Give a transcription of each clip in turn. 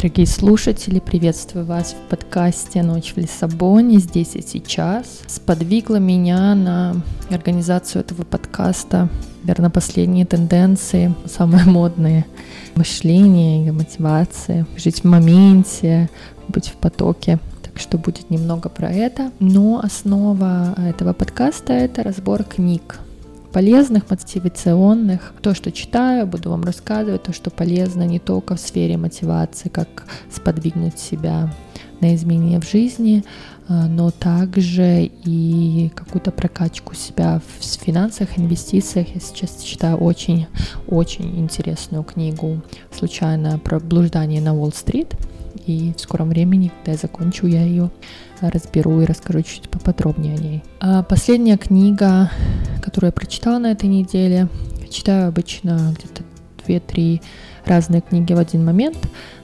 Дорогие слушатели, приветствую вас в подкасте «Ночь в Лиссабоне» здесь и сейчас. Сподвигло меня на организацию этого подкаста, наверное, последние тенденции, самые модные мышление и мотивации, жить в моменте, быть в потоке так что будет немного про это. Но основа этого подкаста — это разбор книг, полезных, мотивационных. То, что читаю, буду вам рассказывать, то, что полезно не только в сфере мотивации, как сподвигнуть себя на изменения в жизни, а, но также и какую-то прокачку себя в финансах, инвестициях. Я сейчас читаю очень-очень интересную книгу «Случайное проблуждание на Уолл-стрит». И в скором времени, когда я закончу, я ее разберу и расскажу чуть поподробнее о ней. А последняя книга, которую я прочитала на этой неделе, читаю обычно где-то 2-3 разные книги в один момент,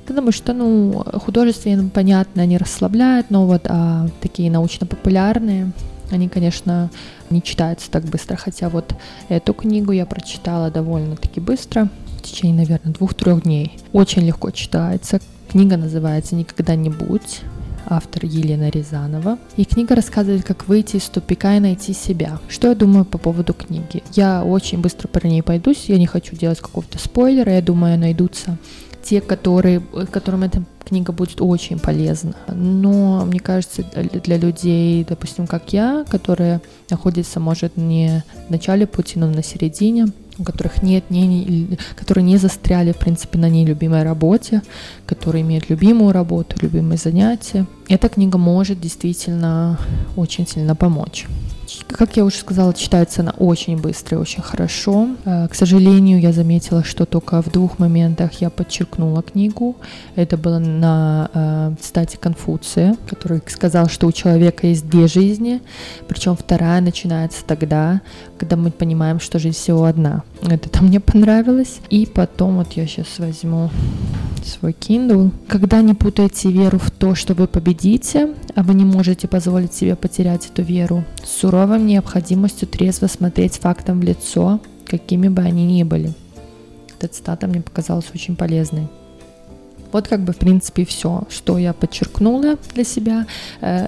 потому что, ну, художественные, понятно, они расслабляют, но вот а, такие научно-популярные, они, конечно, не читаются так быстро, хотя вот эту книгу я прочитала довольно-таки быстро, течение, наверное, двух-трех дней. Очень легко читается. Книга называется «Никогда не будь» автор Елена Рязанова. И книга рассказывает, как выйти из тупика и найти себя. Что я думаю по поводу книги? Я очень быстро про ней пойдусь, я не хочу делать какого-то спойлера, я думаю, найдутся те, которые, которым эта книга будет очень полезна. Но мне кажется, для людей, допустим, как я, которые находятся, может, не в начале пути, но на середине, у которых нет, не, не, которые не застряли, в принципе, на нелюбимой работе, которые имеют любимую работу, любимые занятия. Эта книга может действительно очень сильно помочь. Как я уже сказала, читается она очень быстро и очень хорошо. Э, к сожалению, я заметила, что только в двух моментах я подчеркнула книгу. Это было на э, цитате Конфуция, который сказал, что у человека есть две жизни, причем вторая начинается тогда, когда мы понимаем, что жизнь всего одна. Это там мне понравилось. И потом вот я сейчас возьму свой Kindle. Когда не путаете веру в то, что вы победите, а вы не можете позволить себе потерять эту веру, с суровым необходимостью трезво смотреть фактам в лицо, какими бы они ни были. Эта цитата мне показалась очень полезной. Вот как бы, в принципе, все, что я подчеркнула для себя. Э,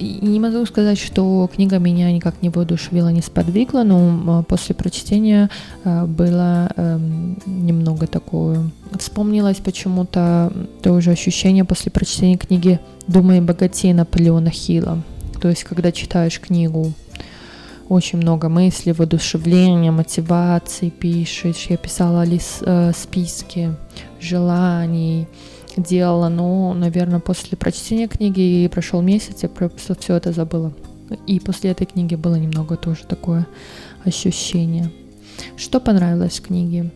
не могу сказать, что книга меня никак не воодушевила, не сподвигла, но после прочтения э, было эм, немного такое... Вспомнилось почему-то тоже ощущение после прочтения книги «Думай богатей» Наполеона Хилла. То есть, когда читаешь книгу, очень много мыслей, воодушевления, мотивации пишешь. Я писала лис, э, списки желаний, делала, но, наверное, после прочтения книги и прошел месяц, я просто все это забыла. И после этой книги было немного тоже такое ощущение. Что понравилось в книге?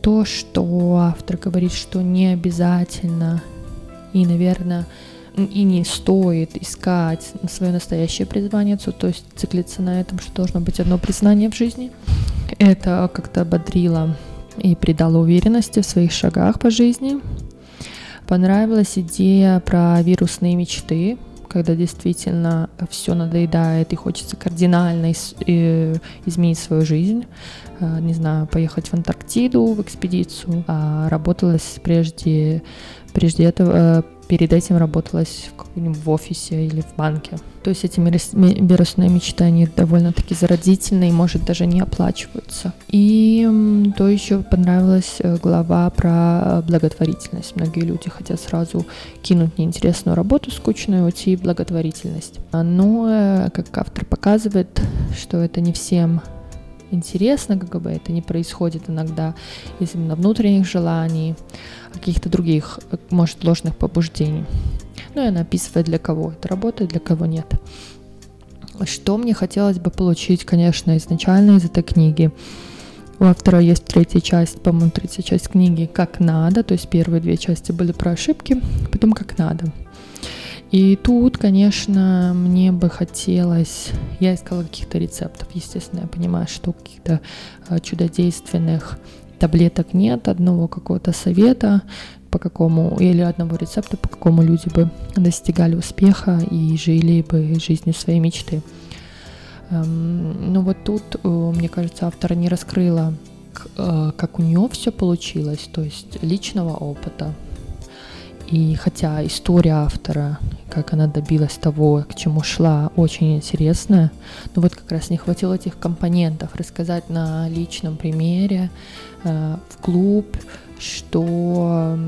То, что автор говорит, что не обязательно и, наверное, и не стоит искать свое настоящее призвание, то есть циклиться на этом, что должно быть одно признание в жизни. Это как-то ободрило и придало уверенности в своих шагах по жизни. Понравилась идея про вирусные мечты, когда действительно все надоедает и хочется кардинально э, изменить свою жизнь. Э, не знаю, поехать в Антарктиду в экспедицию. А работалась прежде, прежде этого, э, перед этим работалась в, в офисе или в банке. То есть эти вирусные мечты, они довольно-таки зародительные и, может, даже не оплачиваются. И то еще понравилась э, глава про благотворительность. Многие люди хотят сразу кинуть неинтересную работу скучную уйти в благотворительность. Но, э, как автор показывает, что это не всем интересно, как бы это не происходит иногда из именно внутренних желаний, каких-то других, может, ложных побуждений. Ну и она описывает, для кого это работает, для кого нет. Что мне хотелось бы получить, конечно, изначально из этой книги. У автора есть третья часть, по-моему, третья часть книги «Как надо», то есть первые две части были про ошибки, потом «Как надо». И тут, конечно, мне бы хотелось... Я искала каких-то рецептов. Естественно, я понимаю, что каких-то а, чудодейственных таблеток нет, одного какого-то совета, по какому, или одного рецепта, по какому люди бы достигали успеха и жили бы жизнью своей мечты. Эм, но вот тут, э, мне кажется, автор не раскрыла, э, как у нее все получилось, то есть личного опыта, И хотя история автора, как она добилась того, к чему шла, очень интересная, но вот как раз не хватило этих компонентов. Рассказать на личном примере э, в клуб, что,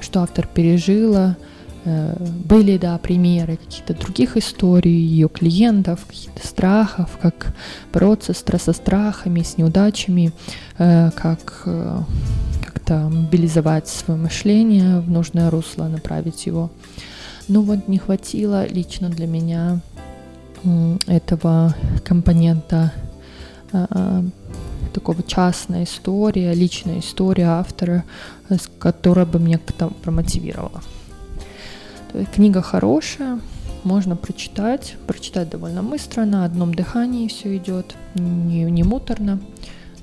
что автор пережила, Э, были, да, примеры каких-то других историй ее клиентов, каких-то страхов, как бороться со страхами, с неудачами, э, как э, как-то мобилизовать свое мышление в нужное русло, направить его. Ну вот не хватило лично для меня этого компонента такого частная история, личная история автора, которая бы меня как-то промотивировала. Книга хорошая, можно прочитать, прочитать довольно быстро, на одном дыхании все идет, не, не муторно,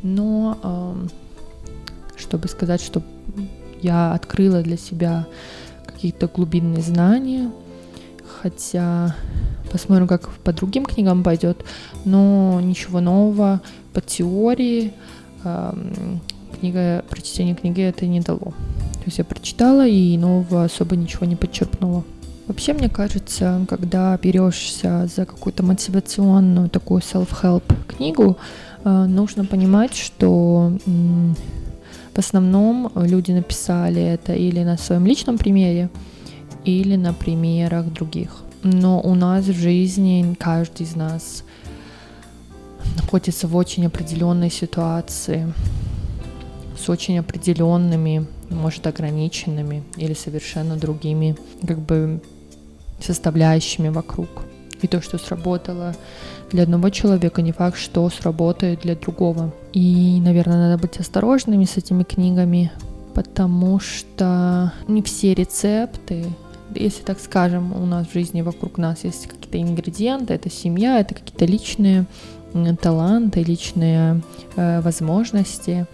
но э, чтобы сказать, что я открыла для себя какие-то глубинные знания, хотя посмотрим, как по другим книгам пойдет, но ничего нового. По теории э, книга, прочтение книги это не дало. Есть я прочитала и нового особо ничего не подчеркнула. Вообще, мне кажется, когда берешься за какую-то мотивационную такую self-help книгу, э, нужно понимать, что в основном люди написали это или на своем личном примере, или на примерах других. Но у нас в жизни каждый из нас находится в очень определенной ситуации, с очень определенными может, ограниченными или совершенно другими как бы составляющими вокруг. И то, что сработало для одного человека, не факт, что сработает для другого. И, наверное, надо быть осторожными с этими книгами, потому что не все рецепты, если так скажем, у нас в жизни вокруг нас есть какие-то ингредиенты, это семья, это какие-то личные таланты, личные э, возможности,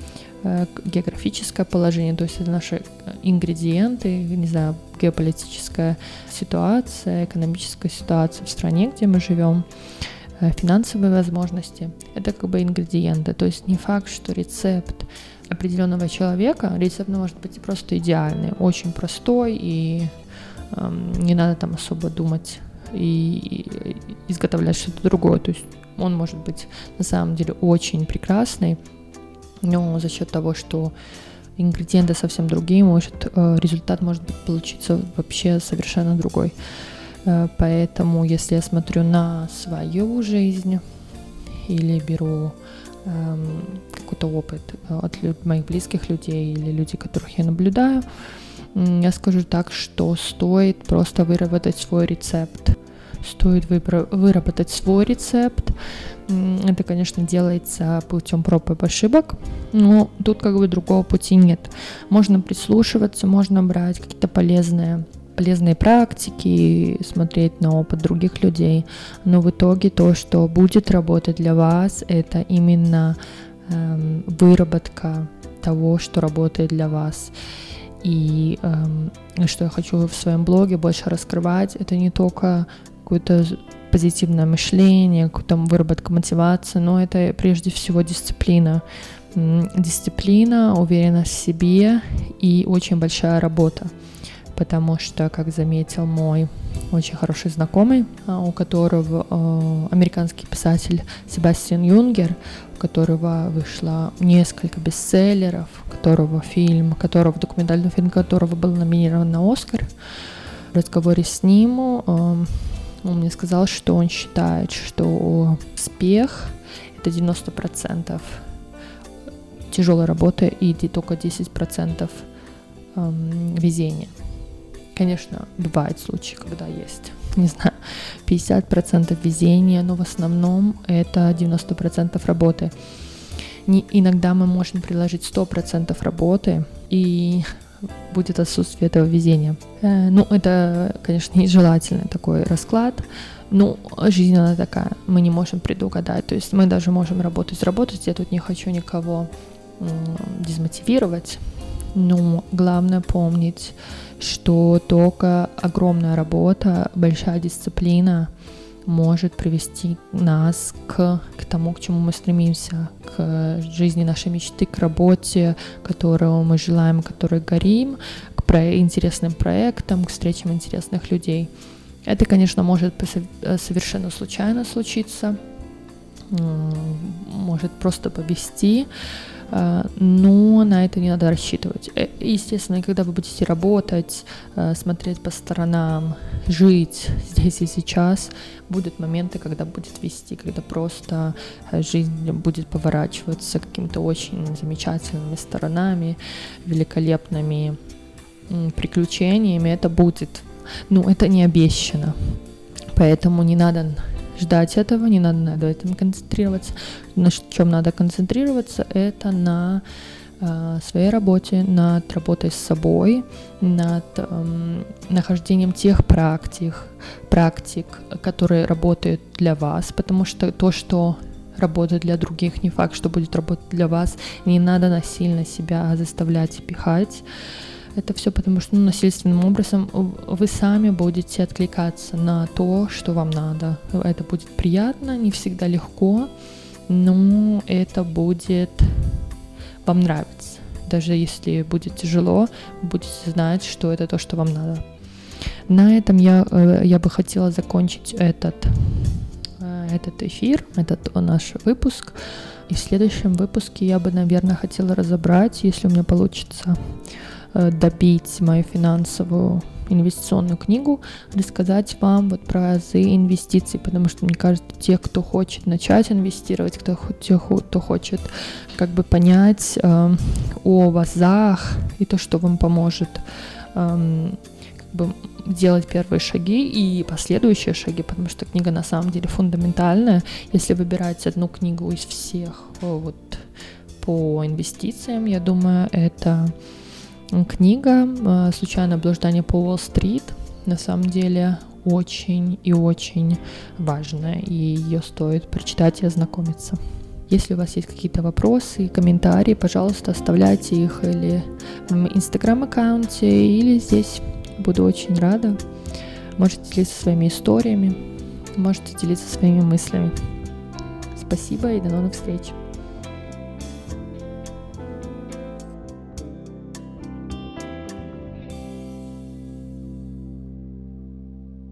Э, географическое положение, то есть это наши э, ингредиенты, не знаю, геополитическая ситуация, экономическая ситуация в стране, где мы живем, э, финансовые возможности. Это как бы ингредиенты. То есть не факт, что рецепт определенного человека, рецепт может быть просто идеальный, очень простой, и эм, не надо там особо думать и, и изготовлять что-то другое. То есть он может быть на самом деле очень прекрасный, но за счет того, что ингредиенты совсем другие, может э, результат может получиться вообще совершенно другой. Э, поэтому, если я смотрю на свою жизнь или беру эм, какой-то опыт от моих близких людей или людей, которых я наблюдаю, я скажу так, что стоит просто выработать свой рецепт стоит выработать свой рецепт. Это, конечно, делается путем проб и ошибок, но тут как бы другого пути нет. Можно прислушиваться, можно брать какие-то полезные полезные практики, смотреть на опыт других людей, но в итоге то, что будет работать для вас, это именно эм, выработка того, что работает для вас. И эм, что я хочу в своем блоге больше раскрывать, это не только какое-то позитивное мышление, какую-то выработка мотивации, но это прежде всего дисциплина. Дисциплина, уверенность в себе и очень большая работа. Потому что, как заметил мой очень хороший знакомый, а, у которого э, американский писатель Себастьян Юнгер, у которого вышло несколько бестселлеров, которого фильм, которого документальный фильм которого был номинирован на Оскар. В разговоре с ним э, он мне сказал, что он считает, что успех это 90% тяжелой работы и только 10% эм, везения. Конечно, бывают случаи, когда есть, не знаю, 50% везения, но в основном это 90% работы. Не, иногда мы можем приложить 100% работы, и будет отсутствие этого везения. Э, ну, это, конечно, нежелательный такой расклад. Ну, жизнь она такая, мы не можем предугадать. То есть мы даже можем работать, работать. Я тут не хочу никого дезмотивировать. Но главное помнить, что только огромная работа, большая дисциплина может привести нас к, к тому, к чему мы стремимся, к жизни нашей мечты, к работе, которую мы желаем, которой горим, к про интересным проектам, к встречам интересных людей. Это, конечно, может э, совершенно случайно случиться, может просто повести, но на это не надо рассчитывать. Э, естественно, когда вы будете работать, смотреть по сторонам, жить здесь и сейчас, будут моменты, когда будет вести, когда просто жизнь будет поворачиваться какими-то очень замечательными сторонами, великолепными приключениями. Это будет ну, это не обещано. Поэтому не надо ждать этого, не надо на этом концентрироваться. На чем надо концентрироваться, это на э, своей работе, над работой с собой, над э, нахождением тех практик, практик, которые работают для вас, потому что то, что работает для других, не факт, что будет работать для вас. Не надо насильно себя заставлять пихать. Это все потому, что ну, насильственным образом вы сами будете откликаться на то, что вам надо. Это будет приятно, не всегда легко, но это будет вам нравиться. Даже если будет тяжело, будете знать, что это то, что вам надо. На этом я, э, я бы хотела закончить этот, э, этот эфир, этот наш выпуск. И в следующем выпуске я бы, наверное, хотела разобрать, если у меня получится, Э, добить мою финансовую инвестиционную книгу, рассказать вам вот про азы инвестиций, потому что мне кажется, те, кто хочет начать инвестировать, кто, те, кто хочет как бы понять э, о вазах и то, что вам поможет э, как бы делать первые шаги и последующие шаги, потому что книга на самом деле фундаментальная. Если выбирать одну книгу из всех вот по инвестициям, я думаю, это Книга э, «Случайное блуждание по Уолл-стрит» на самом деле очень и очень важная, и ее стоит прочитать и ознакомиться. Если у вас есть какие-то вопросы и комментарии, пожалуйста, оставляйте их или в инстаграм-аккаунте, или здесь. Буду очень рада. Можете делиться своими историями, можете делиться своими мыслями. Спасибо и до новых встреч.